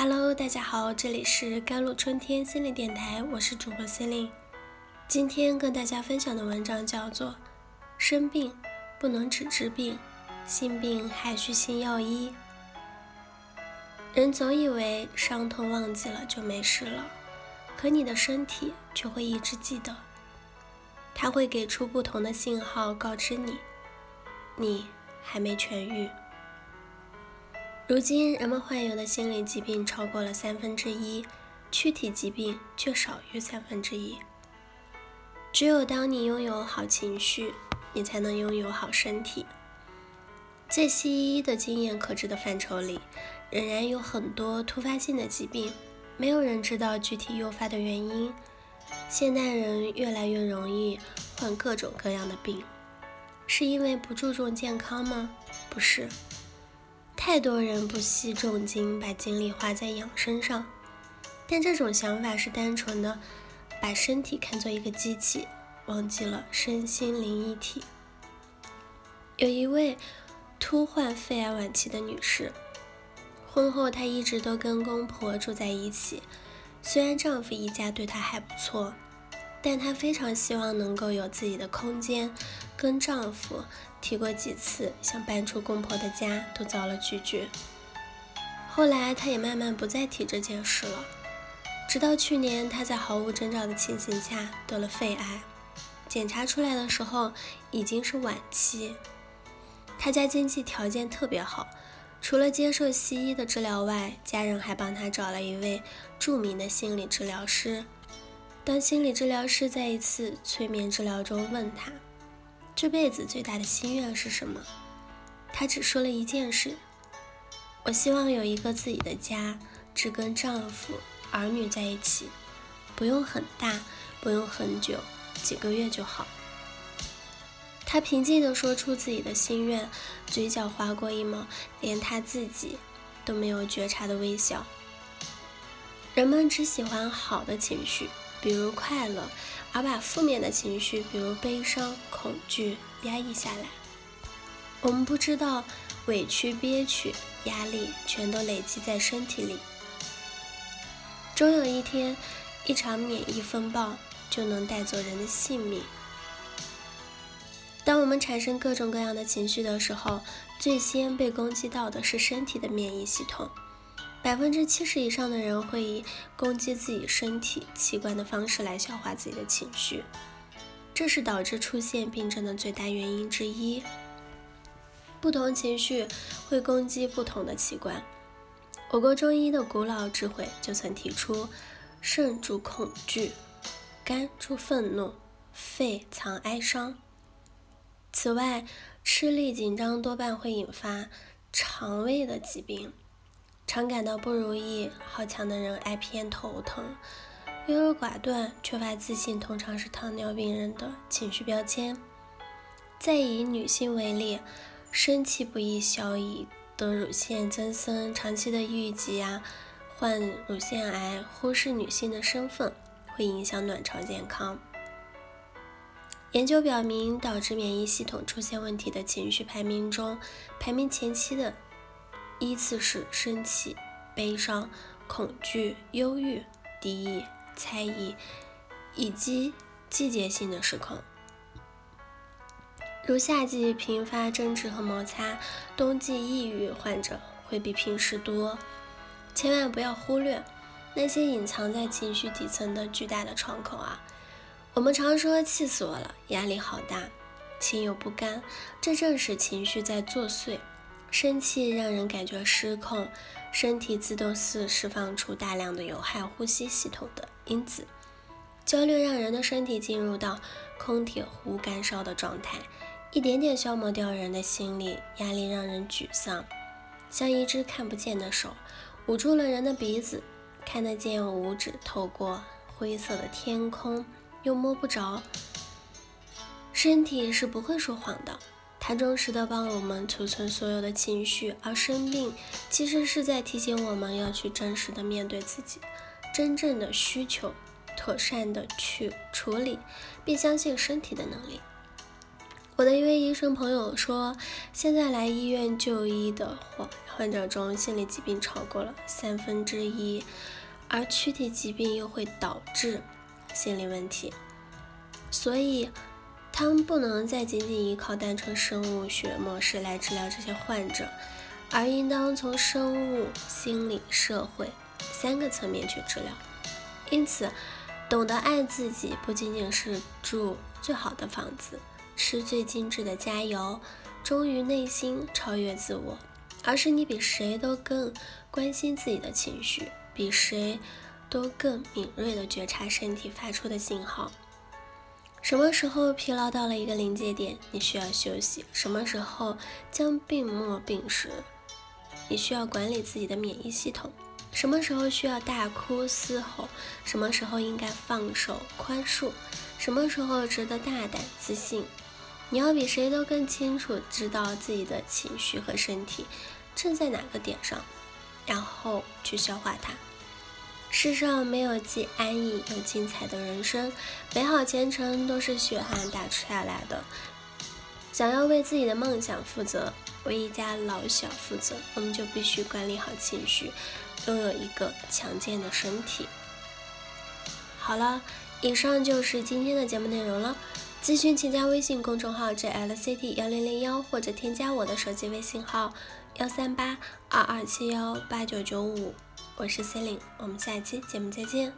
Hello，大家好，这里是甘露春天心理电台，我是主播心灵。今天跟大家分享的文章叫做《生病不能只治病，心病还需心药医》。人总以为伤痛忘记了就没事了，可你的身体却会一直记得，它会给出不同的信号告知你，你还没痊愈。如今，人们患有的心理疾病超过了三分之一，躯体疾病却少于三分之一。只有当你拥有好情绪，你才能拥有好身体。在西医的经验可知的范畴里，仍然有很多突发性的疾病，没有人知道具体诱发的原因。现代人越来越容易患各种各样的病，是因为不注重健康吗？不是。太多人不惜重金把精力花在养生上，但这种想法是单纯的把身体看作一个机器，忘记了身心灵一体。有一位突患肺癌晚期的女士，婚后她一直都跟公婆住在一起，虽然丈夫一家对她还不错。但她非常希望能够有自己的空间，跟丈夫提过几次想搬出公婆的家，都遭了拒绝。后来她也慢慢不再提这件事了，直到去年，她在毫无征兆的情形下得了肺癌，检查出来的时候已经是晚期。她家经济条件特别好，除了接受西医的治疗外，家人还帮她找了一位著名的心理治疗师。当心理治疗师在一次催眠治疗中问他这辈子最大的心愿是什么，他只说了一件事：“我希望有一个自己的家，只跟丈夫、儿女在一起，不用很大，不用很久，几个月就好。”他平静地说出自己的心愿，嘴角划过一抹连他自己都没有觉察的微笑。人们只喜欢好的情绪。比如快乐，而把负面的情绪，比如悲伤、恐惧压抑下来。我们不知道，委屈、憋屈、压力全都累积在身体里。终有一天，一场免疫风暴就能带走人的性命。当我们产生各种各样的情绪的时候，最先被攻击到的是身体的免疫系统。百分之七十以上的人会以攻击自己身体器官的方式来消化自己的情绪，这是导致出现病症的最大原因之一。不同情绪会攻击不同的器官。我国中医的古老智慧就曾提出：肾主恐惧，肝主愤怒，肺藏哀伤。此外，吃力紧张多半会引发肠胃的疾病。常感到不如意、好强的人爱偏头疼，优柔寡断、缺乏自信，通常是糖尿病人的情绪标签。再以女性为例，生气不易消以得乳腺增生，长期的郁积啊，患乳腺癌，忽视女性的身份，会影响卵巢健康。研究表明，导致免疫系统出现问题的情绪排名中，排名前期的。依次是生气、悲伤、恐惧、忧郁、敌意、猜疑，以及季节性的失控。如夏季频发争执和摩擦，冬季抑郁患者会比平时多。千万不要忽略那些隐藏在情绪底层的巨大的窗口啊！我们常说气死我了，压力好大，心有不甘，这正是情绪在作祟。生气让人感觉失控，身体自动释释放出大量的有害呼吸系统的因子。焦虑让人的身体进入到空铁壶干烧的状态，一点点消磨掉人的心力。压力让人沮丧，像一只看不见的手捂住了人的鼻子，看得见五指透过灰色的天空，又摸不着。身体是不会说谎的。它忠实的帮我们储存所有的情绪，而生病其实是在提醒我们要去真实的面对自己真正的需求，妥善的去处理，并相信身体的能力。我的一位医生朋友说，现在来医院就医的患患者中，心理疾病超过了三分之一，而躯体疾病又会导致心理问题，所以他们不能再仅仅依靠单纯生物学模式来治疗这些患者，而应当从生物、心理、社会三个层面去治疗。因此，懂得爱自己，不仅仅是住最好的房子。吃最精致的佳肴，忠于内心，超越自我，而是你比谁都更关心自己的情绪，比谁都更敏锐地觉察身体发出的信号。什么时候疲劳到了一个临界点，你需要休息；什么时候将病末病时，你需要管理自己的免疫系统；什么时候需要大哭嘶吼，什么时候应该放手宽恕，什么时候值得大胆自信。你要比谁都更清楚知道自己的情绪和身体正在哪个点上，然后去消化它。世上没有既安逸又精彩的人生，美好前程都是血汗打出下来的。想要为自己的梦想负责，为一家老小负责，我们就必须管理好情绪，拥有一个强健的身体。好了，以上就是今天的节目内容了。咨询请加微信公众号 jlct 幺零零幺，或者添加我的手机微信号幺三八二二七幺八九九五，我是 c e l i n e 我们下期节目再见。